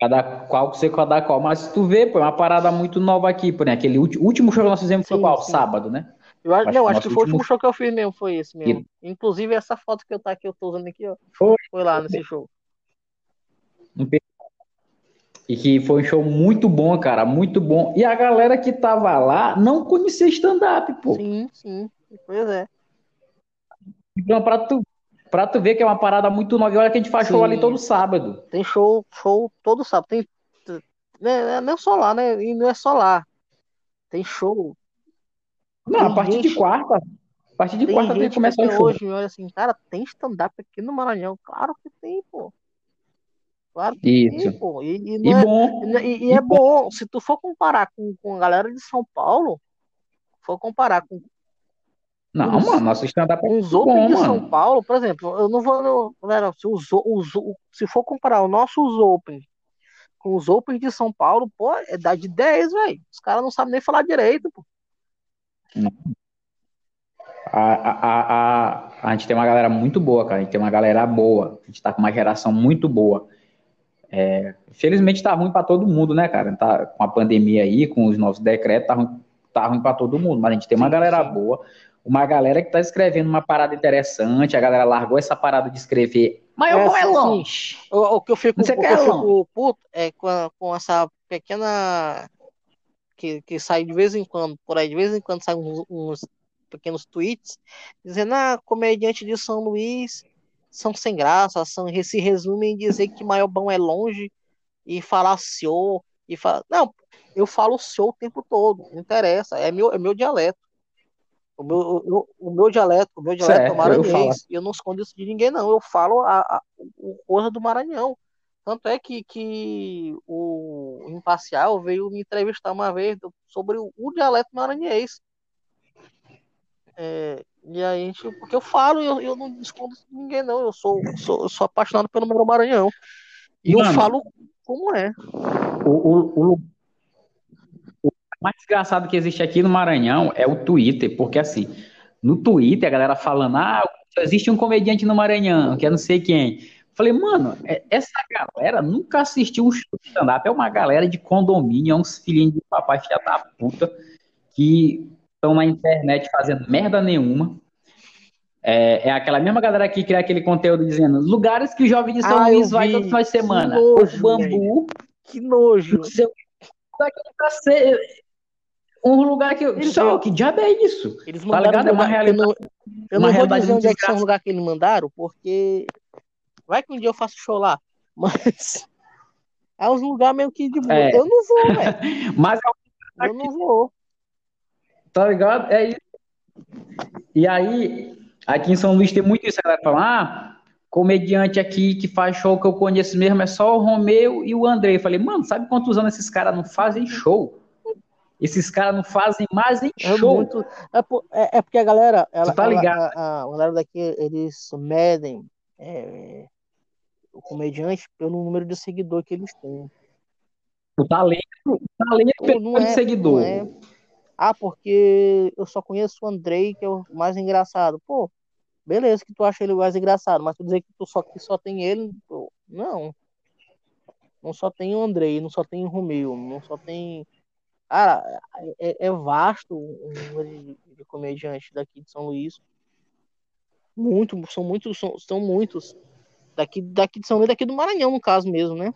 cada qual que você cada qual. Mas se tu vê, pô, é uma parada muito nova aqui, por aquele último show que nós fizemos foi sim, qual? Sim. Sábado, né? Eu acho, não, acho que foi o último show que eu fiz mesmo, foi esse mesmo. Inclusive, essa foto que eu tá aqui, eu tô usando aqui, ó. Foi, foi lá nesse show. E que foi um show muito bom, cara, muito bom. E a galera que tava lá não conhecia stand-up, pô. Sim, sim, pois é. Então, pra tu, pra tu ver que é uma parada muito nova, olha que a gente faz sim. show ali todo sábado. Tem show, show todo sábado. Tem, não é só lá, né? E não é só lá. Tem show. Não, tem a partir gente... de quarta. A partir de tem quarta tem que começar o show. Hoje, olha assim, cara, tem stand-up aqui no Maranhão. Claro que tem, pô. Claro que Isso. Sim, pô. E, e, e é, bom. E, e, é bom. Se tu for comparar com, com a galera de São Paulo, for comparar com. Não, os, mano, nosso stand-up é os outros de mano. São Paulo, por exemplo, eu não vou. Não, galera, se, os, os, se for comparar os nossos Open com os Open de São Paulo, pô, é dar de 10, velho. Os caras não sabem nem falar direito, pô. A, a, a, a, gente tem uma galera muito boa, cara. A gente tem uma galera boa. A gente tá com uma geração muito boa. É, infelizmente tá ruim para todo mundo, né, cara? Tá com a pandemia aí, com os novos decretos, tá ruim, tá ruim para todo mundo. Mas a gente tem uma sim, galera sim. boa, uma galera que tá escrevendo uma parada interessante, a galera largou essa parada de escrever. Mas eu vou é longe. O, o, que eu fico, o que eu fico puto é com, a, com essa pequena. Que, que sai de vez em quando, por aí, de vez em quando saem uns, uns pequenos tweets dizendo: ah, comediante de São Luís são sem graça, são, se resumem em dizer que Maiobão é longe e falar senhor. E fala... Não, eu falo senhor o tempo todo, não interessa, é meu, é meu dialeto. O meu, o, o meu dialeto, o meu dialeto certo, é maranhês. Eu, eu, não escondo isso de ninguém, não. Eu falo a, a, o coisa do Maranhão. Tanto é que, que o Imparcial veio me entrevistar uma vez sobre o, o dialeto maranhês. É, e aí, a gente, porque eu falo, eu, eu não escondo isso de ninguém, não. Eu sou, sou, sou apaixonado pelo meu Maranhão. E Mano, eu falo como é. O, o, o, mais engraçado que existe aqui no Maranhão é o Twitter, porque assim, no Twitter a galera falando, ah, existe um comediante no Maranhão, que é não sei quem. Falei, mano, é, essa galera nunca assistiu um show de stand-up, é uma galera de condomínio, é uns filhinhos de papai filha da puta, que estão na internet fazendo merda nenhuma. É, é, aquela mesma galera que cria aquele conteúdo dizendo lugares que o jovem de São ah, Luís vai todo final de semana. Nojo, o bambu. Que nojo. Seu... Um lugar que. Eles, só, que diabo é isso? Eles tá mandaram tá ligado? É uma realidade. Eu não, eu não vou dizer onde é que são os lugares que eles mandaram, porque. Vai que um dia eu faço show lá. Mas. É uns lugares meio que de boa. É. Eu não vou, velho. Mas eu não vou. Tá ligado? É isso. E aí, aqui em São Luís tem muito isso. A galera fala, ah, comediante aqui que faz show que eu conheço mesmo é só o Romeu e o André. Eu falei, mano, sabe quantos anos esses caras não fazem show? Esses caras não fazem mais nem é show. Muito, é, é, é, porque a galera. Ela, tá ligado? a, a, galera daqui, eles medem é, o comediante pelo número de seguidor que eles têm. O talento, o talento pelo número de é, seguidor. É. Ah, porque eu só conheço o Andrei, que é o mais engraçado. Pô, beleza que tu acha ele mais engraçado, mas tu dizer que tu só, que só tem ele, pô, não. Não só tem o Andrei, não só tem o Romeu, não só tem Cara, é, é vasto o número de, de, comediantes daqui de São Luís. Muito, são muitos, são, são muitos. Daqui, daqui de São Luís, daqui do Maranhão, no caso mesmo, né?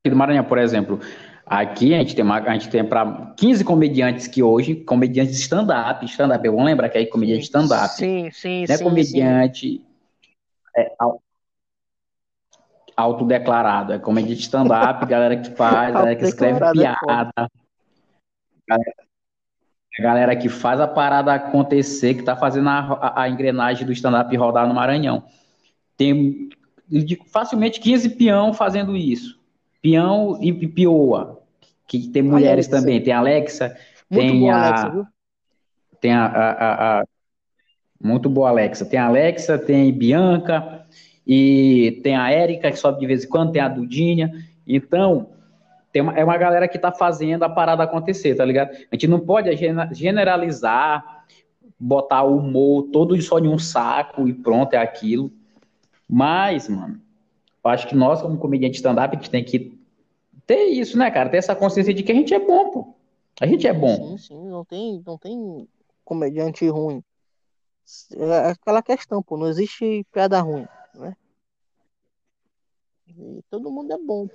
Aqui do Maranhão, por exemplo. Aqui a gente tem, uma, a gente tem para 15 comediantes que hoje, comediantes stand-up, stand-up, vamos lembrar que é comediante stand-up. Sim, sim, Não é comediante sim. É, autodeclarado. É comédia de stand-up, galera que faz, galera que escreve é piada. A galera que faz a parada acontecer, que tá fazendo a, a, a engrenagem do stand-up rodar no Maranhão. Tem facilmente 15 peão fazendo isso. Peão e, e pioa. Que tem mulheres Alexa. também. Tem a Alexa, Muito tem boa, a. Alexa? Tem a, a, a, Muito boa, Alexa. Tem a Alexa, tem Bianca, e tem a Érica, que sobe de vez em quando, tem a Dudinha. Então, tem uma, é uma galera que tá fazendo a parada acontecer, tá ligado? A gente não pode generalizar, botar o humor todo só em um saco e pronto, é aquilo. Mas, mano, eu acho que nós, como comediante stand-up, a gente tem que ter isso, né, cara? Ter essa consciência de que a gente é bom, pô. A gente é bom. Sim, sim, não tem, não tem comediante ruim. É aquela questão, pô, não existe piada ruim né? E todo mundo é bom.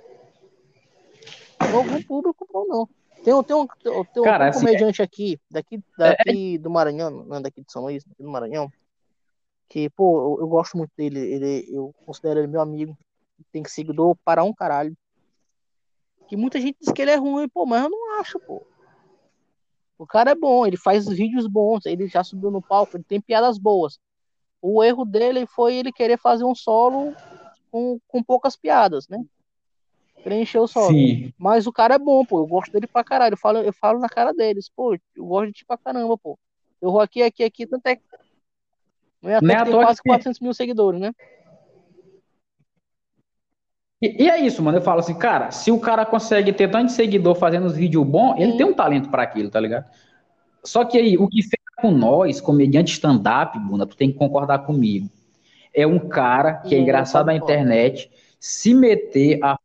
Algum público bom não. Tem, tem um, tem um, Cara, um assim, comediante aqui, daqui, daqui é... do Maranhão, não daqui de São Luís, daqui do Maranhão, que, pô, eu, eu, gosto muito dele, ele, eu considero ele meu amigo, tem que seguidor para um caralho. Que muita gente diz que ele é ruim, pô, mas eu não acho, pô. O cara é bom, ele faz vídeos bons, ele já subiu no palco, ele tem piadas boas. O erro dele foi ele querer fazer um solo com, com poucas piadas, né? Preencher o solo. Sim. Mas o cara é bom, pô. Eu gosto dele pra caralho. Eu falo, eu falo na cara deles, pô. Eu gosto de ti pra caramba, pô. Eu vou aqui, aqui, aqui, tanto é que. Não é até que tem quase que... 400 mil seguidores, né? E, e, é isso, mano. Eu falo assim, cara, se o cara consegue ter tanto seguidor fazendo os vídeos bons, ele tem um talento para aquilo, tá ligado? Só que aí, o que fez com nós, comediante stand-up, Bunda, tu tem que concordar comigo. É um cara que é engraçado na internet se meter a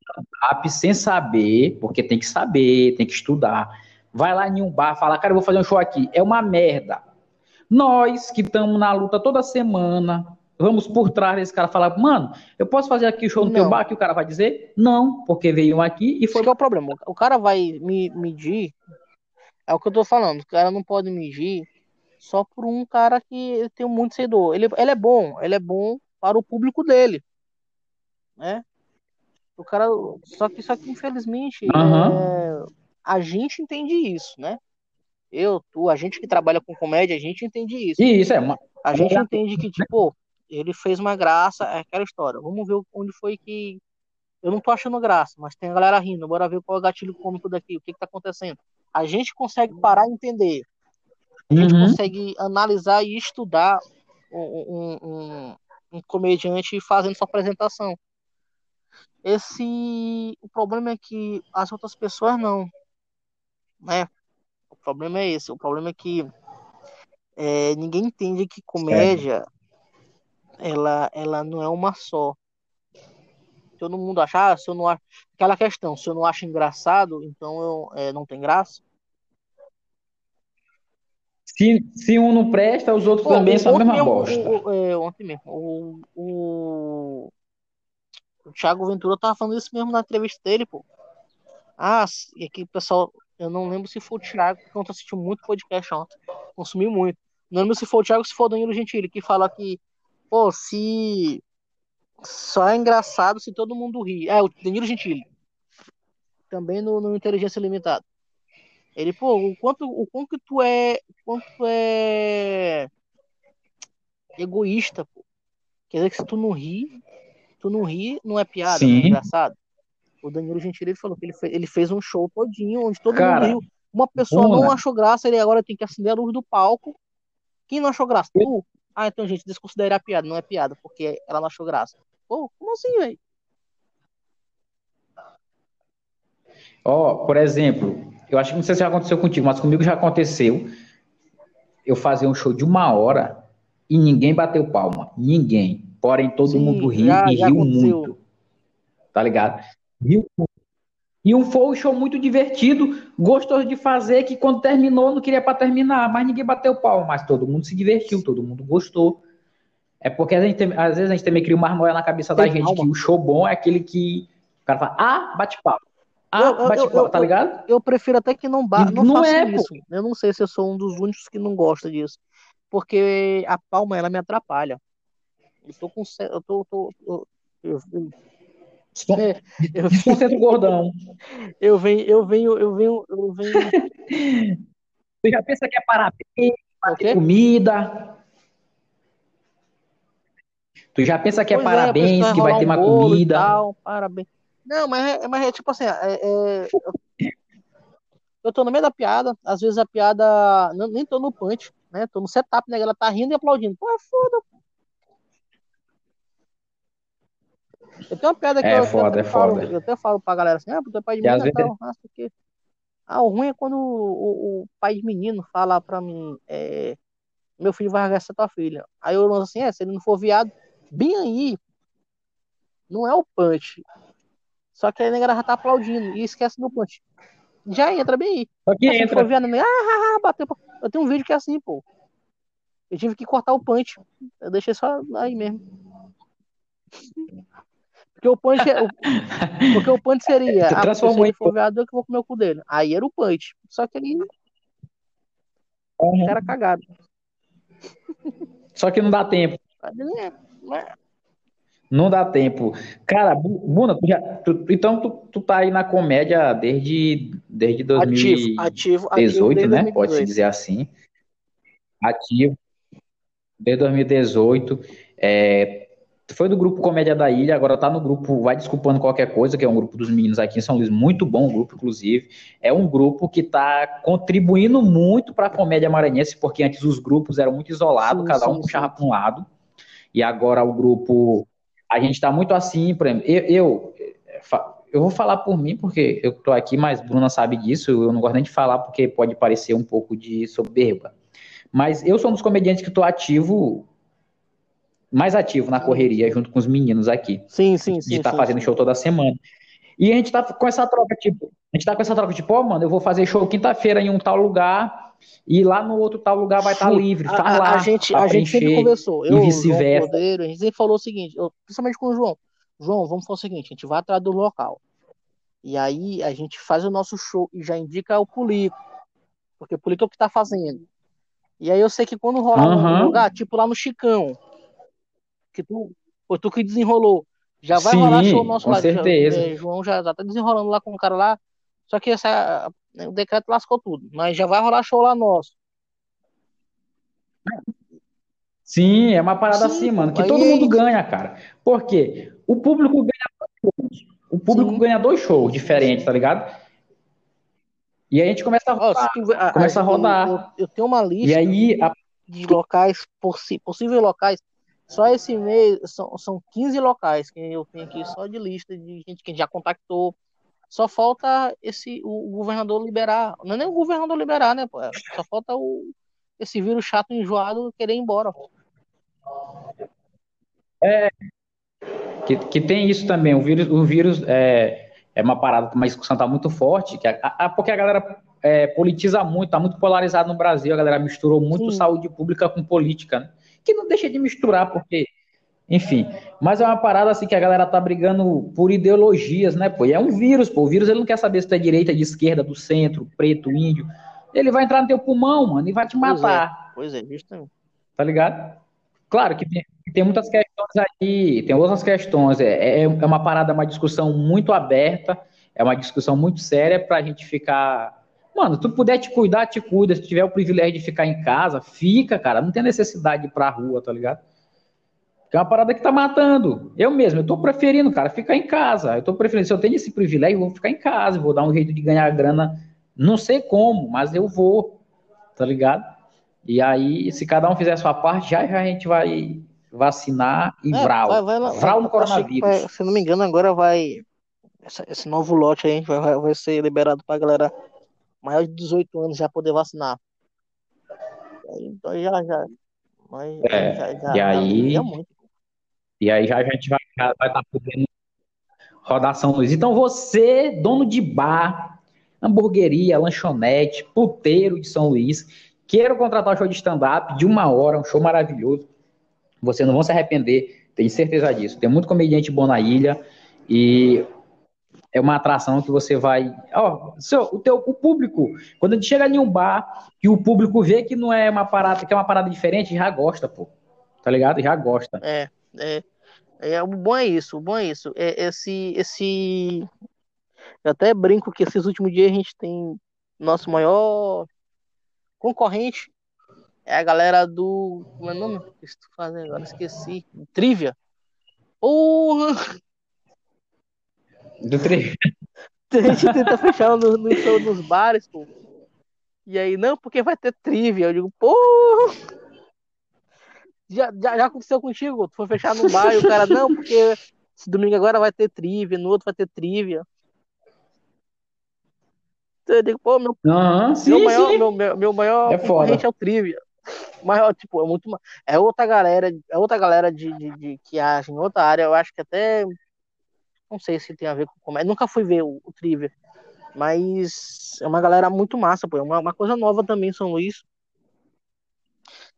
stand-up sem saber, porque tem que saber, tem que estudar, vai lá em um bar, fala, cara, eu vou fazer um show aqui. É uma merda. Nós que estamos na luta toda semana, vamos por trás desse cara falar, mano, eu posso fazer aqui o show no não. teu bar? Que o cara vai dizer, não, porque veio aqui e foi. Esse é o problema. O cara vai me medir, é o que eu tô falando, o cara não pode medir só por um cara que tem muito seguidor. Ele, ele é bom, ele é bom para o público dele, né? O cara, só que, só que infelizmente, uhum. é, a gente entende isso, né? Eu, tu, a gente que trabalha com comédia, a gente entende isso. E isso é uma... A gente entende que, tipo, ele fez uma graça, é aquela história. Vamos ver onde foi que. Eu não tô achando graça, mas tem a galera rindo. Bora ver qual é o gatilho cômico daqui, o que, que tá acontecendo. A gente consegue parar e entender. A gente uhum. consegue analisar e estudar um, um, um comediante fazendo sua apresentação. Esse. O problema é que as outras pessoas não. Né? O problema é esse. O problema é que é, ninguém entende que comédia ela, ela não é uma só. Todo mundo acha, ah, se eu não acho. Aquela questão, se eu não acho engraçado, então eu, é, não tem graça. Se, se um não presta, os outros Pô, também são a mesma mesmo, bosta. O, é, ontem mesmo, o, o, o Thiago Ventura tava falando isso mesmo na entrevista dele, pô. Ah, e aqui, pessoal, eu não lembro se foi o Thiago, porque ontem assistiu muito podcast ontem. Consumi muito. Não lembro se foi o Thiago se foi o Danilo Gentili, que fala que Pô, se. Só é engraçado se todo mundo ri. É, o Danilo Gentili. Também no, no Inteligência Limitada. Ele, pô, o quanto, o quanto que tu é. Quanto tu é. Egoísta, pô. Quer dizer que se tu não ri, tu não ri, não é piada, Sim. não é engraçado. O Danilo Gentili falou que ele fez, ele fez um show todinho onde todo Cara, mundo riu. Uma pessoa não achou graça, ele agora tem que acender a luz do palco. Quem não achou graça? Tu? Ah, então, gente, desconsiderar a piada. Não é piada, porque ela não achou graça. Pô, como assim, velho? Ó, oh, por exemplo, eu acho que não sei se já aconteceu contigo, mas comigo já aconteceu. Eu fazer um show de uma hora e ninguém bateu palma. Ninguém. Porém, todo Sim, mundo riu e riu muito. Tá ligado? Riu muito. E um foi um show muito divertido, gostoso de fazer, que quando terminou não queria para terminar, mas ninguém bateu pau, mas todo mundo se divertiu, todo mundo gostou. É porque a gente tem, às vezes a gente também cria uma arnoia na cabeça da gente que o show bom é aquele que o cara fala, ah, bate pau. Ah, eu, bate eu, pau, eu, tá ligado? Eu, prefiro até que não bata, não, não é, isso. Pô. Eu não sei se eu sou um dos únicos que não gosta disso. Porque a palma, ela me atrapalha. Eu tô com... Eu tô, tô, eu, eu, é, eu, o gordão. Eu venho, eu venho, eu venho, eu venho. Você já pensa que é parabéns, okay? comida. Tu já pensa que é pois é, parabéns, é, que vai ter uma um comida. Tal, parabéns. Não, mas é, mas é tipo assim, é, é, eu tô no meio da piada, às vezes a piada, não, nem tô no punch, né? Tô no setup, né? Ela tá rindo e aplaudindo. Pô, é foda, Eu tenho uma piada que é eu, foda, eu, é foda. eu até falo pra galera assim, ah, porque pai de menino é tal, ah, porque... ah, o ruim é quando o, o, pai de menino fala pra mim, é, meu filho vai essa tua filha. Aí eu lanço assim, é, se ele não for viado, bem aí, não é o punch. Só que a negra já tá aplaudindo e esquece do punch. Já entra bem aí. Só que assim, entra. Viado, ah, ah, ah, bateu. Eu tenho um vídeo que é assim, pô. Eu tive que cortar o punch. Eu deixei só aí mesmo. Porque o punch, é, o, porque o punch seria, a pessoa se ele for viado, eu que vou comer o cu dele. Aí era o punch. Só que ele uhum. era cagado. Só que não dá tempo. É, não dá tempo. Cara, Buna, tu já, tu, então tu, tu tá aí na comédia desde, desde 2018, ativo, ativo, ativo né? Pode se dizer assim. Ativo. Desde 2018. É, foi do grupo Comédia da Ilha, agora tá no grupo Vai Desculpando Qualquer Coisa, que é um grupo dos meninos aqui em São Luís, muito bom grupo, inclusive. É um grupo que está contribuindo muito para a comédia maranhense, porque antes os grupos eram muito isolados, sim, cada um sim, puxava para um lado. E agora o grupo. A gente está muito assim, por exemplo, eu, eu, eu, vou falar por mim, porque eu estou aqui, mas Bruna sabe disso, eu não gosto nem de falar, porque pode parecer um pouco de soberba. Mas eu sou um dos comediantes que estou ativo mais ativo na correria junto com os meninos aqui. Sim, sim, sim. De estar tá fazendo sim. show toda semana. E a gente tá com essa troca, tipo, a gente tá com essa troca, tipo, ó, oh, mano, eu vou fazer show quinta-feira em um tal lugar e lá no outro tal lugar vai estar tá livre. Faz a, lá. A gente, a gente sempre conversou. Eu, e vice-versa. A gente sempre falou o seguinte, eu, principalmente com o João. João, vamos fazer o seguinte, a gente vai atrás do local. E aí a gente faz o nosso show e já indica o Pulico. Porque o Pulico é o que tá fazendo. E aí eu sei que quando rolar uhum. um lugar, tipo lá no Chicão, que tu, tu que desenrolou, já vai Sim, rolar show nosso com lá. certeza. Já, é, João já, já tá desenrolando lá com o cara lá. Só que essa, o decreto lascou tudo. Mas já vai rolar show lá nosso. Sim, é uma parada Sim, assim, mano, que todo mundo ganha, cara. Por quê? O público ganha o público Sim. ganha dois shows diferentes, tá ligado? E aí a gente começa a rodar. Oh, começa a, rodar. Eu, eu, tenho uma lista e aí, a... de locais, possi possíveis locais. Só esse mês são, são 15 locais que eu tenho aqui só de lista de gente que já contactou. Só falta esse o, o governador liberar. Não é nem o governador liberar, né? Pô? Só falta o, esse vírus chato enjoado querer ir embora. É, que, que tem isso também. O vírus, o vírus é, é uma parada, uma discussão tá muito forte, que a, a, porque a galera é, politiza muito, tá muito polarizado no Brasil, a galera misturou muito Sim. saúde pública com política, né? Que não deixa de misturar, porque, enfim. Mas é uma parada assim que a galera tá brigando por ideologias, né, pô? E é um vírus, pô. O vírus ele não quer saber se tu é direita, de esquerda, do centro, preto, índio. Ele vai entrar no teu pulmão, mano, e vai te matar. Pois é, pois é justamente. Tá ligado? Claro que tem, tem muitas questões aí, tem outras questões. É, é, é uma parada, uma discussão muito aberta, é uma discussão muito séria para a gente ficar. Mano, se tu puder te cuidar, te cuida. Se tiver o privilégio de ficar em casa, fica, cara. Não tem necessidade de ir pra rua, tá ligado? Que é uma parada que tá matando. Eu mesmo, eu tô preferindo, cara, ficar em casa. Eu tô preferindo, se eu tenho esse privilégio, eu vou ficar em casa, vou dar um jeito de ganhar grana. Não sei como, mas eu vou, tá ligado? E aí, se cada um fizer a sua parte, já, já a gente vai vacinar e é, vral. Vai, vai, vral no coronavírus. Vai, se não me engano, agora vai. Essa, esse novo lote aí vai, vai ser liberado pra galera maior de 18 anos já poder vacinar. Então já, já. Mas é, já, já, e aí. Já e aí já a gente vai estar vai tá podendo rodar São Luís. Então você, dono de bar, hamburgueria, lanchonete, puteiro de São Luís, queira contratar um show de stand-up de uma hora, um show maravilhoso. Vocês não vão se arrepender, tenho certeza disso. Tem muito comediante bom na ilha e é uma atração que você vai. Ó, seu, o, teu, o público, quando a gente chega em um bar e o público vê que não é uma parada, que é uma parada diferente, já gosta, pô. Tá ligado? Já gosta. É, é. é o bom é isso, o bom é isso. É, esse, esse. Eu até brinco que esses últimos dias a gente tem nosso maior concorrente é a galera do. Como é o nome? O que estou fazendo agora? Esqueci. Trivia. Porra! Do Trivia. A gente tenta fechar no, no show dos bares, pô. E aí, não, porque vai ter trivia. Eu digo, porra! Já, já, já aconteceu contigo? Tu foi fechar no bar e o cara, não, porque esse domingo agora vai ter trivia, no outro vai ter trivia. Então eu digo, pô, meu, uhum, sim, meu maior, meu, meu, meu, maior é concorrente é o trivia. Mas, tipo, é muito. É outra galera, é outra galera de, de, de, que age em outra área. Eu acho que até. Não sei se tem a ver com comédia. Nunca fui ver o, o Trivia. Mas é uma galera muito massa, pô. É uma, uma coisa nova também, São Luís.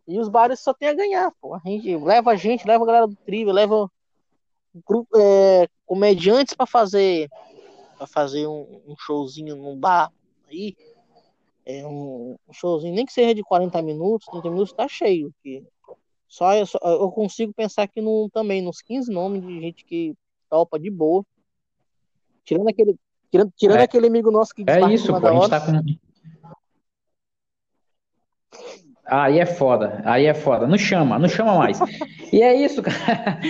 E os bares só tem a ganhar, pô. A gente leva a gente, leva a galera do Trivia, leva é, comediantes para fazer para fazer um, um showzinho num bar aí é um showzinho, nem que seja de 40 minutos, 30 minutos, tá cheio. Que só, eu, só, eu consigo pensar que no, também nos 15 nomes de gente que topa de boa. Tirando aquele, tirando, tirando é, aquele amigo nosso que É isso, pô, a gente tá com. Aí é foda, aí é foda. Não chama, não chama mais. e é isso, cara.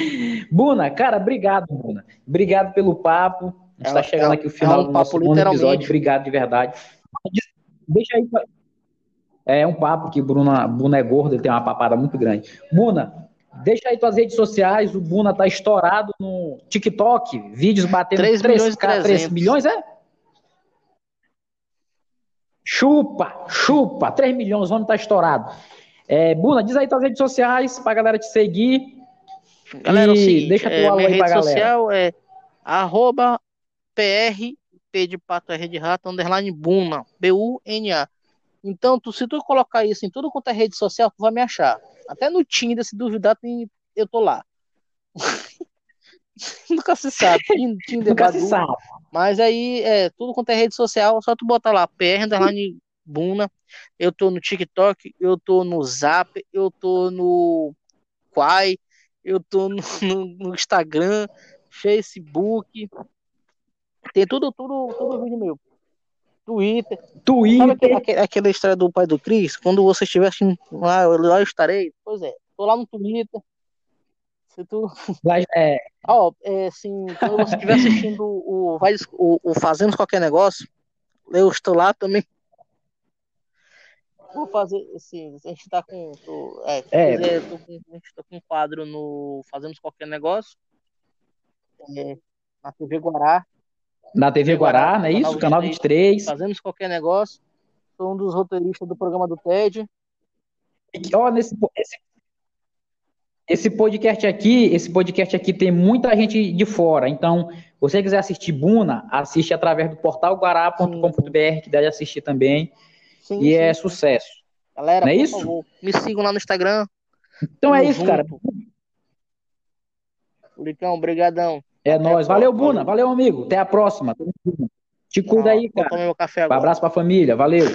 Buna, cara, obrigado, Buna. Obrigado pelo papo. A gente é, tá chegando aqui o final é um do nosso segundo episódio. Obrigado de verdade. Deixa aí. É um papo que Bruna, Bruna é gordo, ele tem uma papada muito grande. Buna, deixa aí tuas redes sociais. O Buna tá estourado no TikTok, vídeos batendo 3 milhões, 3, 3 milhões, é? Chupa, chupa, 3 milhões, o homem tá estourado. É, Buna, diz aí tuas redes sociais pra galera te seguir. Galera, e é o seguinte, deixa tua é, minha rede social é arroba PR, P de pato, R de rato, underline Buna, B-U-N-A. Então, tu, se tu colocar isso em tudo quanto é rede social, tu vai me achar. Até no Tinder, se duvidar, tem, eu tô lá. Nunca se sabe. Tinder, Nunca Badu, se sabe. Mas aí, é, tudo quanto é rede social, só tu botar lá, PR, underline Buna. Eu tô no TikTok, eu tô no Zap, eu tô no Quai, eu tô no, no, no Instagram, Facebook. Tem tudo, tudo, tudo vídeo meu. Twitter. Sabe Twitter. aquele, aquele- aquela história do pai do Cris? Quando você estiver assistindo lá, eu- lá eu estarei. Pois é, tô lá no Twitter. Se tu. lá- é, Ó, é, assim, quando você estiver assistindo o, vai- o, o Fazemos Qualquer Negócio, eu estou lá também. Vou fazer, assim, a gente tá com. Tô, é, É. quiser, tô com, a gente tá com um quadro no Fazemos Qualquer Negócio. é, na TV Guará. Na TV Guará, não é isso? Canal 23. Fazemos Qualquer Negócio. Sou um dos roteiristas do programa do TED. E, Ó, nesse, esse, esse podcast aqui, esse podcast aqui tem muita gente de fora. Então, se você quiser assistir Buna, assiste através do portal guará.com.br, que deve assistir também. Sim, E é sim. sucesso. Galera, não é isso? favor, me sigam lá no Instagram. Então é Tamo isso, cara. junto. Licão, brigadão. É Até nóis. Valeu. Buna. Valeu, amigo. Até a próxima. Te cuida aí, cara. Um abraço pra família. Valeu.